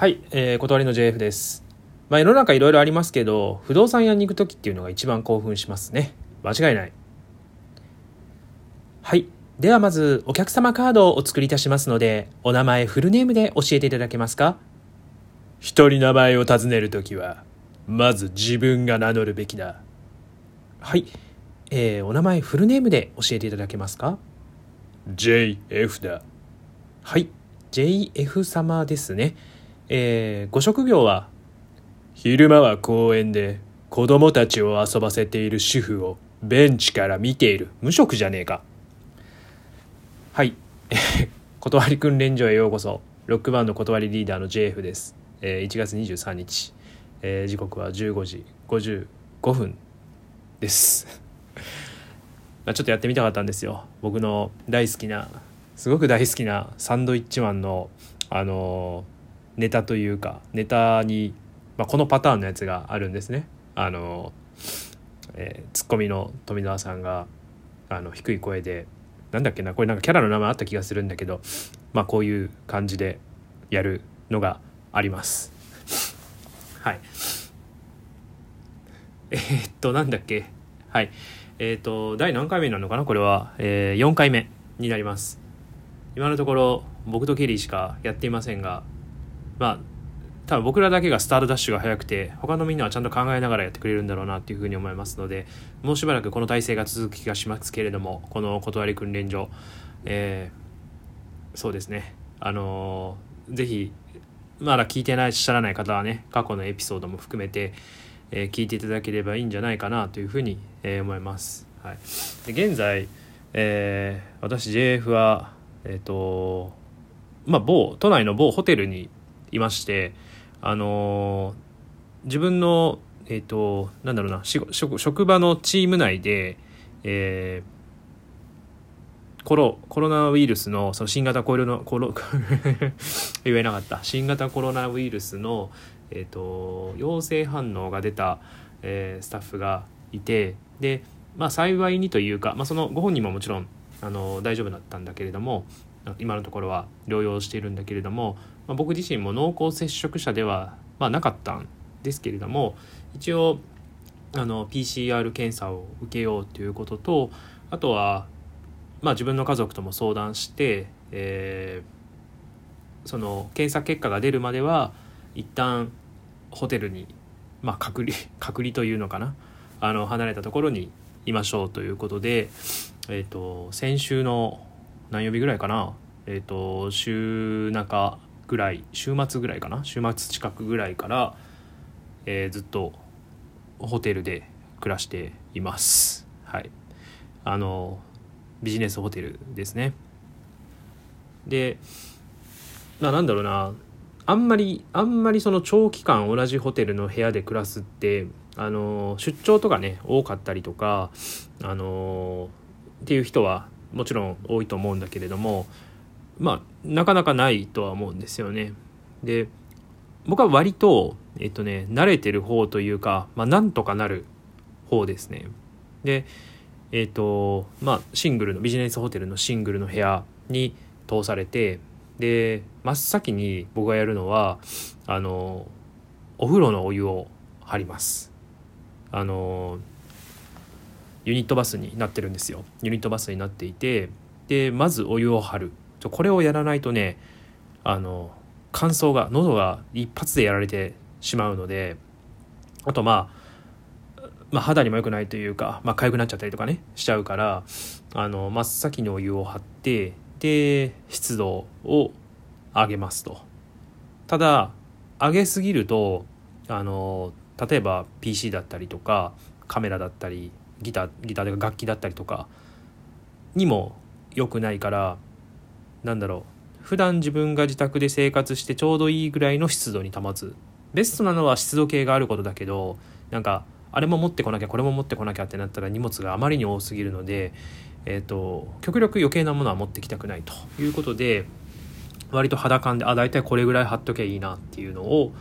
はい、えー、断りの JF です。まあ世の中いろいろありますけど、不動産屋に行く時っていうのが一番興奮しますね。間違いない。はい。ではまず、お客様カードをお作りいたしますので、お名前フルネームで教えていただけますか一人名前を尋ねるときは、まず自分が名乗るべきだ。はい。えー、お名前フルネームで教えていただけますか ?JF だ。はい。JF 様ですね。えー、ご職業は昼間は公園で子供たちを遊ばせている主婦をベンチから見ている無職じゃねえか。はい。断り訓練所へようこそ。ロックバンド断りリーダーの JF です、えー1月23日、えー時刻は15時55分です。まあちょっとやってみたかったんですよ。僕の大好きなすごく大好きなサンドイッチマンのあのーネタというかネタに、まあ、このパターンのやつがあるんですね。あの、えーツッコミの富澤さんがあの低い声でなんだっけなこれなんかキャラの名前あった気がするんだけどまあこういう感じでやるのがあります。はい。えーっとなんだっけ。はい。えーっと第何回目なのかなこれは、えー4回目になります。今のところ僕とケリーしかやっていませんがまあ多分僕らだけがスタートダッシュが速くて他のみんなはちゃんと考えながらやってくれるんだろうなっていうふうに思いますのでもうしばらくこの体制が続く気がしますけれどもこの断り訓練所えーそうですね。あのーぜひまだ聞いてない知らない方はね過去のエピソードも含めて、えー聞いていただければいいんじゃないかなというふうに、えー思います、はい、で現在、えー私 JF はえっ、とまあ某都内の某ホテルにいましてあのー自分のえっ、となんだろうな職場のチーム内で、えーコロコロナウイルスのその新型コロナコロ 言えなかった。新型コロナウイルスの、えー、と陽性反応が出た、えースタッフがいてで、まあ、幸いにというか、まあ、そのご本人ももちろんあの大丈夫だったんだけれども今のところは療養しているんだけれども、まあ、僕自身も濃厚接触者では、まあ、なかったんですけれども一応あの PCR 検査を受けようということとあとは、まあ、自分の家族とも相談して、えーその検査結果が出るまでは一旦ホテルに、まあ、隔離 隔離というのかなあの離れたところにいましょうということで、えー、と先週の何曜日ぐらいかな、えー、と週中ぐらい週末ぐらいかな？週末近くぐらいから、えーずっとホテルで暮らしています。はい。あのビジネスホテルですね。でななんだろうな。あんまりあんまりその長期間同じホテルの部屋で暮らすってあの出張とかね多かったりとかあのっていう人はもちろん多いと思うんだけれどもまあなかなかないとは思うんですよね。で僕は割とえっとね慣れてる方というか、まあ、なんとかなる方ですね。でえっとまあシングルのビジネスホテルのシングルの部屋に通されてで真っ先に僕がやるのはあのお風呂のお湯を張りますあのユニットバスになってるんですよユニットバスになっていてでまずお湯を張るこれをやらないとねあの乾燥が喉が一発でやられてしまうのであとまあまあ、肌にも良くないというか、まあ、痒くなっちゃったりとかねしちゃうからあの真っ先にお湯を張ってで湿度を上げますと。ただ上げすぎるとあの例えば PC だったりとかカメラだったりギターギターというか楽器だったりとかにも良くないからなんだろう。普段自分が自宅で生活してちょうどいいぐらいの湿度に保つ。ベストなのは湿度計があることだけどなんかあれも持ってこなきゃこれも持ってこなきゃってなったら荷物があまりに多すぎるので、えー、と極力余計なものは持ってきたくないと。いうことで割と肌感であ大体これぐらい貼っときゃいいなっていうのを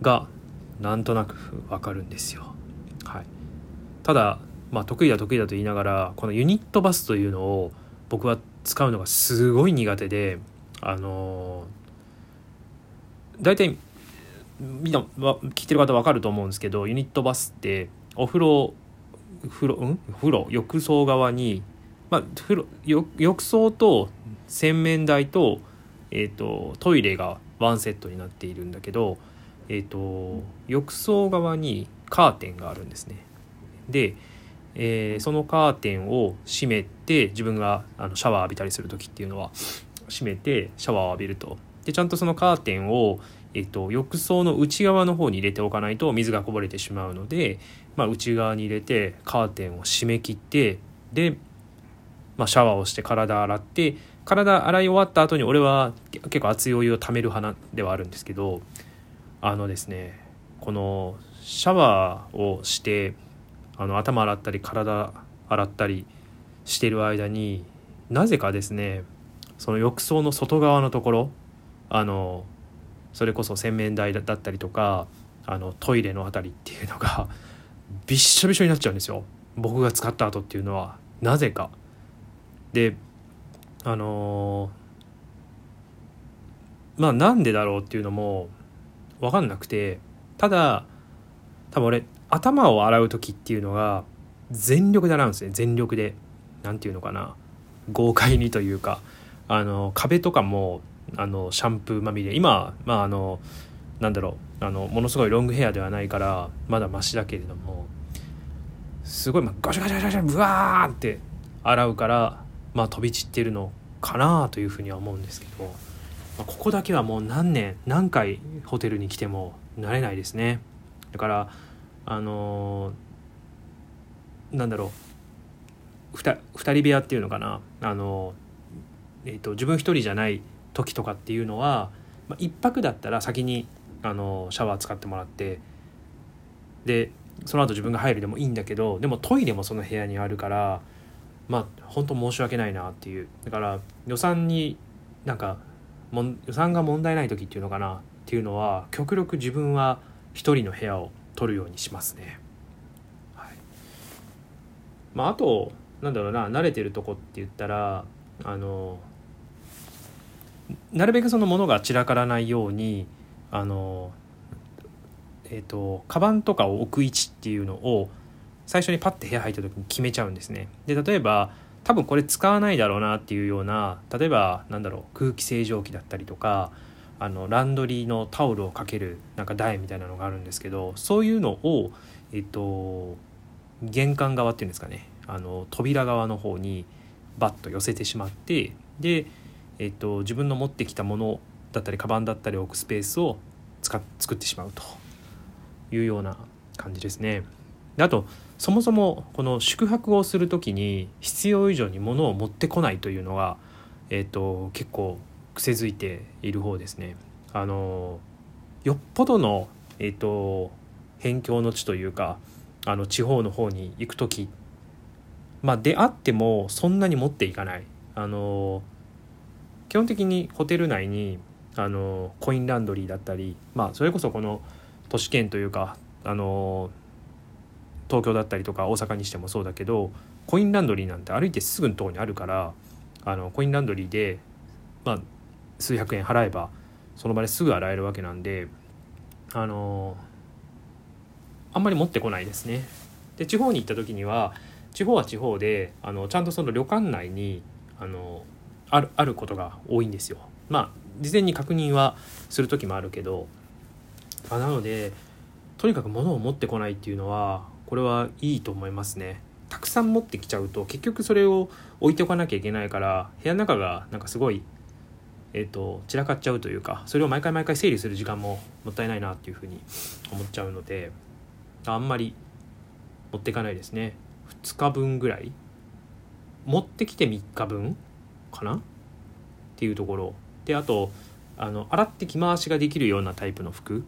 がなんとなくわかるんですよ。はい、ただ、まあ、得意だ得意だと言いながらこのユニットバスというのを僕は使うのがすごい苦手であの大体みんな聞いてる方分かると思うんですけどユニットバスってお風呂風呂うん？風呂浴槽側に、まあ、風呂浴槽と洗面台と,、えーと、トイレがワンセットになっているんだけど、えーと、浴槽側にカーテンがあるんですね。で、えー、そのカーテンを閉めて自分があのシャワー浴びたりする時っていうのは閉めてシャワーを浴びると。でちゃんとそのカーテンをえっと、浴槽の内側の方に入れておかないと水がこぼれてしまうので、まあ、内側に入れてカーテンを閉め切ってで、まあ、シャワーをして体洗って体洗い終わった後に俺は結構熱いお湯をためる派ではあるんですけどあのですねこのシャワーをしてあの頭洗ったり体洗ったりしてる間になぜかですねその浴槽の外側のところあのそれこそ洗面台だったりとかあのトイレの辺りっていうのがびっしょびしょになっちゃうんですよ僕が使った後っていうのはなぜか。であのー、まあなんでだろうっていうのも分かんなくてただ多分俺頭を洗う時っていうのが全力で洗うんですね全力で。なんていうのかな豪快にというかあの壁とかもあのシャンプーまみれ。今まああのなんだろうあのものすごいロングヘアではないからまだマシだけれどもすごい、まあ、ガシャガシャガシャブワーって洗うからまあ飛び散ってるのかなというふうには思うんですけど、まあ、ここだけはもう何年何回ホテルに来ても慣れないですね。だからあのー、なんだろう 2, 2人部屋っていうのかな？あの、えーと自分一人じゃない時とかっていうのは、まあ、1泊だったら先にあのシャワー使ってもらってでその後自分が入るでもいいんだけどでもトイレもその部屋にあるからまあ本当申し訳ないなっていう。だから予算になんかも予算が問題ない時っていうのかな？っていうのは極力自分は一人の部屋を取るようにしますね。まああとなんだろうな慣れてるとこって言ったらあのなるべくそのものが散らからないようにあのえっ、ー、とカバンとかを置く位置っていうのを最初にパッて部屋入った時に決めちゃうんですね。で例えば多分これ使わないだろうなっていうような例えばなんだろう空気清浄機だったりとかあのランドリーのタオルをかけるなんか台みたいなのがあるんですけどそういうのをえっと玄関側っていうんですかねあの扉側の方にバッと寄せてしまってでえっと、自分の持ってきたものだったりカバンだったり置くスペースを使っ作ってしまうというような感じですね。であとそもそもこの宿泊をする時に必要以上に物を持ってこないというのが、えっと、結構癖づいている方ですね。あのよっぽどの、えっと、辺境の地というかあの地方の方に行く時まあであってもそんなに持っていかない。あの基本的にホテル内にあのコインランドリーだったり、まあ、それこそこの都市圏というかあの東京だったりとか大阪にしてもそうだけどコインランドリーなんて歩いてすぐのとこにあるからあのコインランドリーで、まあ、数百円払えばその場ですぐ洗えるわけなんであのあんまり持ってこないですね。で地方に行った時には地方は地方であのちゃんとその旅館内にあのあるあることが多いんですよ。まあ事前に確認はする時もあるけど、まあ、なのでとにかく物を持ってこないっていうのはこれはいいと思いますね。たくさん持ってきちゃうと結局それを置いておかなきゃいけないから部屋の中がなんかすごい、えーと、散らかっちゃうというかそれを毎回毎回整理する時間ももったいないなっていうふうに思っちゃうのであんまり持っていかないですね2日分ぐらい持ってきて3日分かな？っていうところであとあの洗って着回しができるようなタイプの服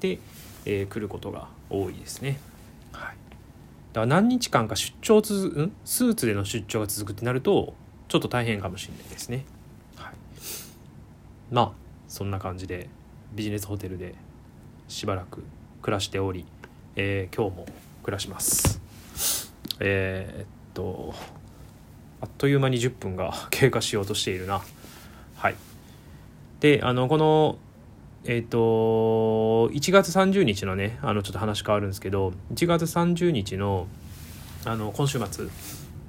で、えー、来ることが多いですね。はい、だから何日間か出張つん？スーツでの出張が続くってなるとちょっと大変かもしれないですね。はい、まあそんな感じでビジネスホテルでしばらく暮らしており、えー、今日も暮らします。えー、っとあっという間に10分が 経過しようとしているな。はい。で、あの、このえっ、と1月30日のねあのちょっと話変わるんですけど1月30日のあの今週末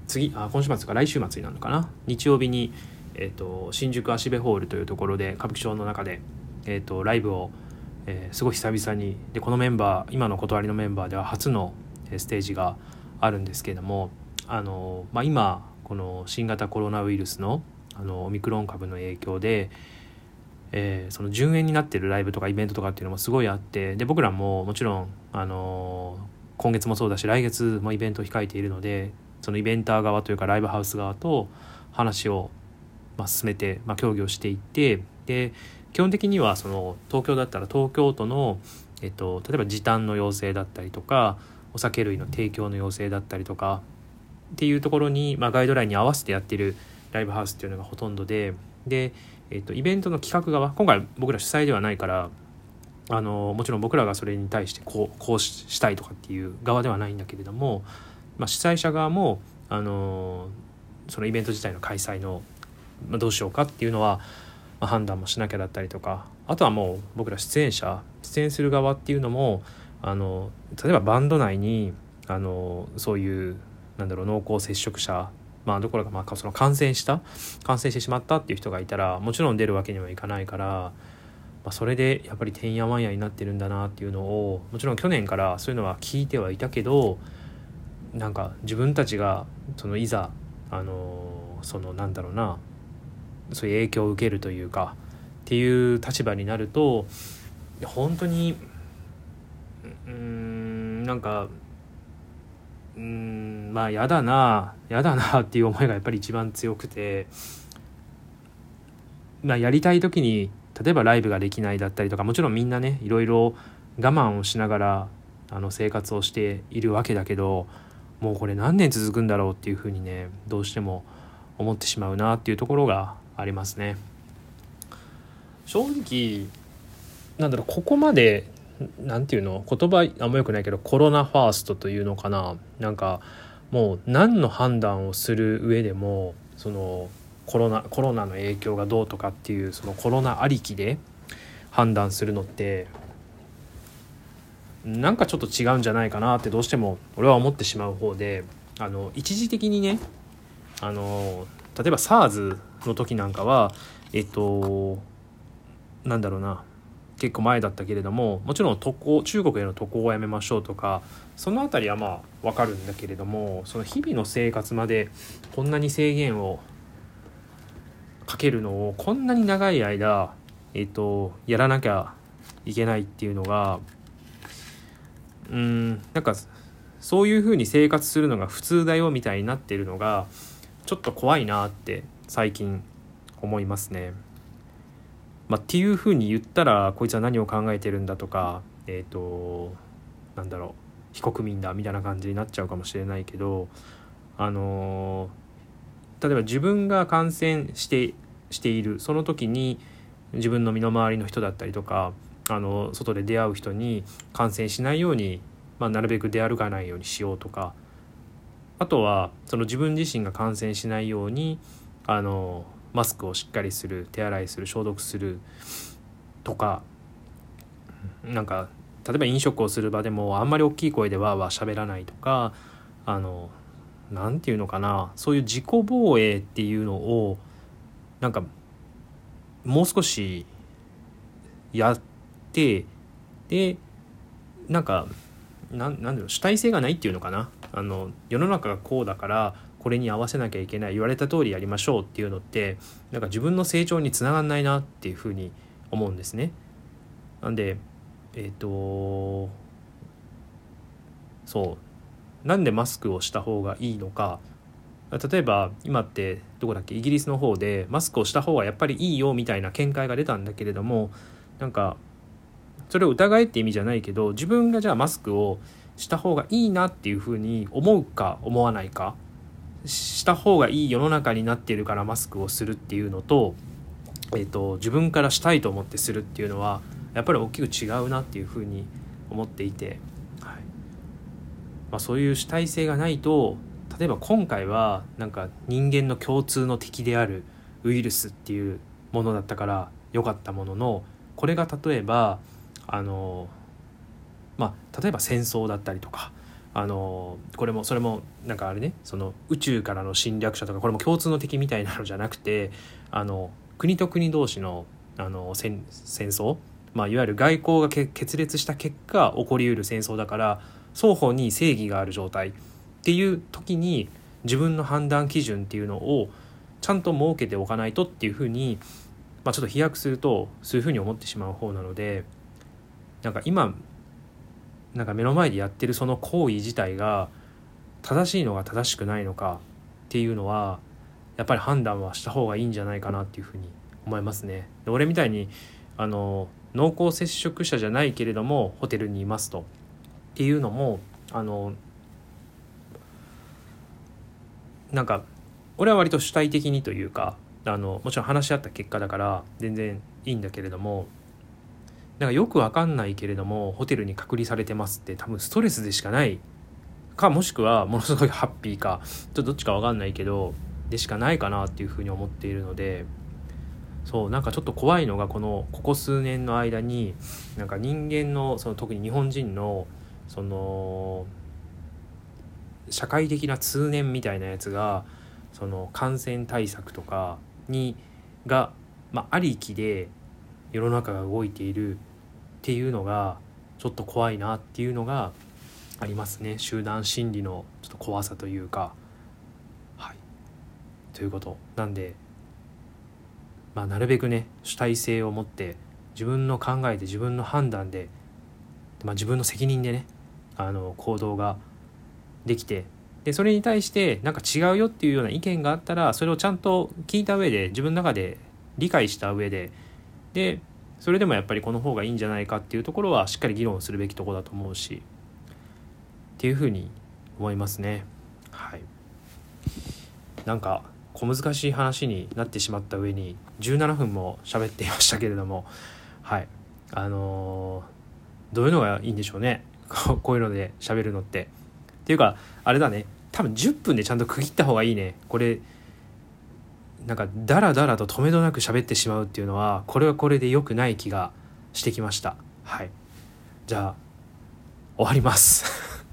次あ今週末か来週末になるのかな？日曜日に、えーと、新宿芦部ホールというところで歌舞伎町の中で、えーと、ライブを、えー、すごい久々にでこのメンバー今の断りのメンバーでは初のステージがあるんですけれどもあの、まあ、今この新型コロナウイルスのあのオミクロン株の影響で、えー、その順延になってるライブとかイベントとかっていうのもすごいあってで僕らももちろん、あの今月もそうだし来月もイベントを控えているのでそのイベンター側というかライブハウス側と話を、まあ、進めて、まあ、協議をしていってで基本的にはその東京だったら東京都の、えっと、例えば時短の要請だったりとかお酒類の提供の要請だったりとかっていうところに、まあ、ガイドラインに合わせてやってるライブハウスっていうのがほとんどでで、えっと、イベントの企画側今回僕ら主催ではないからあのもちろん僕らがそれに対してこうこうしたいとかっていう側ではないんだけれどもまあ、主催者側も、あのそのイベント自体の開催の、まあ、どうしようかっていうのは、まあ、判断もしなきゃだったりとかあとはもう僕ら出演者出演する側っていうのもあの例えばバンド内にあのそういうなんだろう濃厚接触者まあどころかまあその感染した感染してしまったっていう人がいたらもちろん出るわけにはいかないから、まあ、それでやっぱりてんやわんやになってるんだなっていうのをもちろん去年からそういうのは聞いてはいたけどなんか自分たちがそのいざあのそのなんだろうなそういう影響を受けるというかっていう立場になると本当にうんなんかうんまあ嫌だな嫌だなっていう思いがやっぱり一番強くてまあやりたい時に例えばライブができないだったりとかもちろんみんなねいろいろ我慢をしながらあの生活をしているわけだけどもうこれ何年続くんだろうっていうふうにねどうしても思ってしまうなっていうところがありますね。正直なんだろうここまで何て言うの？言葉あんまよくないけどコロナファーストというのかな。なんかもう何の判断をする上でもそのコロナコロナの影響がどうとかっていうそのコロナありきで判断するのってなんかちょっと違うんじゃないかなってどうしても俺は思ってしまう方であの一時的にねあの例えば SARS の時なんかはえっとなんだろうな。結構前だったけれどももちろん渡航中国への渡航をやめましょうとかその辺りはまあ分かるんだけれどもその日々の生活までこんなに制限をかけるのをこんなに長い間、えっと、やらなきゃいけないっていうのがうんなんかそういうふうに生活するのが普通だよみたいになってるのがちょっと怖いなって最近思いますね。まあ、っていうふうに言ったらこいつは何を考えてるんだとかえっ、ー、となんだろう非国民だみたいな感じになっちゃうかもしれないけどあの例えば自分が感染してしているその時に自分の身の回りの人だったりとかあの外で出会う人に感染しないように、まあ、なるべく出歩かないようにしようとかあとはその自分自身が感染しないようにあのマスクをしっかりする手洗いする消毒するとかなんか例えば飲食をする場でもあんまり大きい声でわーわー喋らないとかあの何て言うのかなそういう自己防衛っていうのをなんかもう少しやってでなんかなんなんだろう主体性がないっていうのかな。あの世の中がこうだからこれに合わせなきゃいけない言われた通りやりましょうっていうのってなんか自分の成長につながんないなっていうふうに思うんですね。なんでえっ、ー、とそう。なんでマスクをした方がいいのか。例えば今ってどこだっけイギリスの方でマスクをした方がやっぱりいいよみたいな見解が出たんだけれどもなんかそれを疑えって意味じゃないけど自分がじゃあマスクをした方がいいなっていうふうに思うか思わないか。した方がいい世の中になっているからマスクをするっていうのと,、えーと、自分からしたいと思ってするっていうのはやっぱり大きく違うなっていうふうに思っていて、はい。まあ、そういう主体性がないと例えば今回はなんか人間の共通の敵であるウイルスっていうものだったから良かったもののこれが例えばあのまあ例えば戦争だったりとかあのこれもそれもなんかあれねその宇宙からの侵略者とかこれも共通の敵みたいなのじゃなくて あの国と国同士のあの戦争、まあ、いわゆる外交が決裂した結果起こりうる戦争だから双方に正義がある状態っていう時に自分の判断基準っていうのをちゃんと設けておかないとっていうふうに、まあ、ちょっと飛躍するとそういうふうに思ってしまう方なのでなんか今なんか目の前でやってるその行為自体が正しいのか正しくないのかっていうのはやっぱり判断はした方がいいんじゃないかなっていうふうに思いますね。で俺みたいにあの濃厚接触者じゃないけれどもホテルにいますとっていうのもあのなんか俺は割と主体的にというかあのもちろん話し合った結果だから全然いいんだけれどもなんかよくわかんないけれどもホテルに隔離されてますって多分ストレスでしかないかもしくはものすごいハッピーかちょっとどっちかわかんないけどでしかないかなっていうふうに思っているのでそうなんかちょっと怖いのがこのここ数年の間になんか人間のその特に日本人のその社会的な通念みたいなやつがその感染対策とかにが、まあ、ありきで世の中が動いているっていうのがちょっと怖いなっていうのがありますね。集団心理のちょっと怖さというか。はい。ということ。なんでまあ、なるべくね主体性を持って自分の考えで自分の判断で、まあ、自分の責任でねあの行動ができてでそれに対してなんか違うよっていうような意見があったらそれをちゃんと聞いた上で自分の中で理解した上ででそれでもやっぱりこの方がいいんじゃないかっていうところはしっかり議論するべきとこだと思うしっていうふうに思いますね。はい。なんか小難しい話になってしまった上に17分も喋っていましたけれどもはい。あのー、どういうのがいいんでしょうね。こういうので喋るのって。っていうかあれだね。多分10分でちゃんと区切った方がいいね。これなんかダラダラと止めどなく喋ってしまうっていうのはこれはこれで良くない気がしてきました。はい。じゃあ終わります。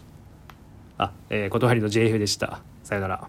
あ、えー、断りの JF でした。さよなら。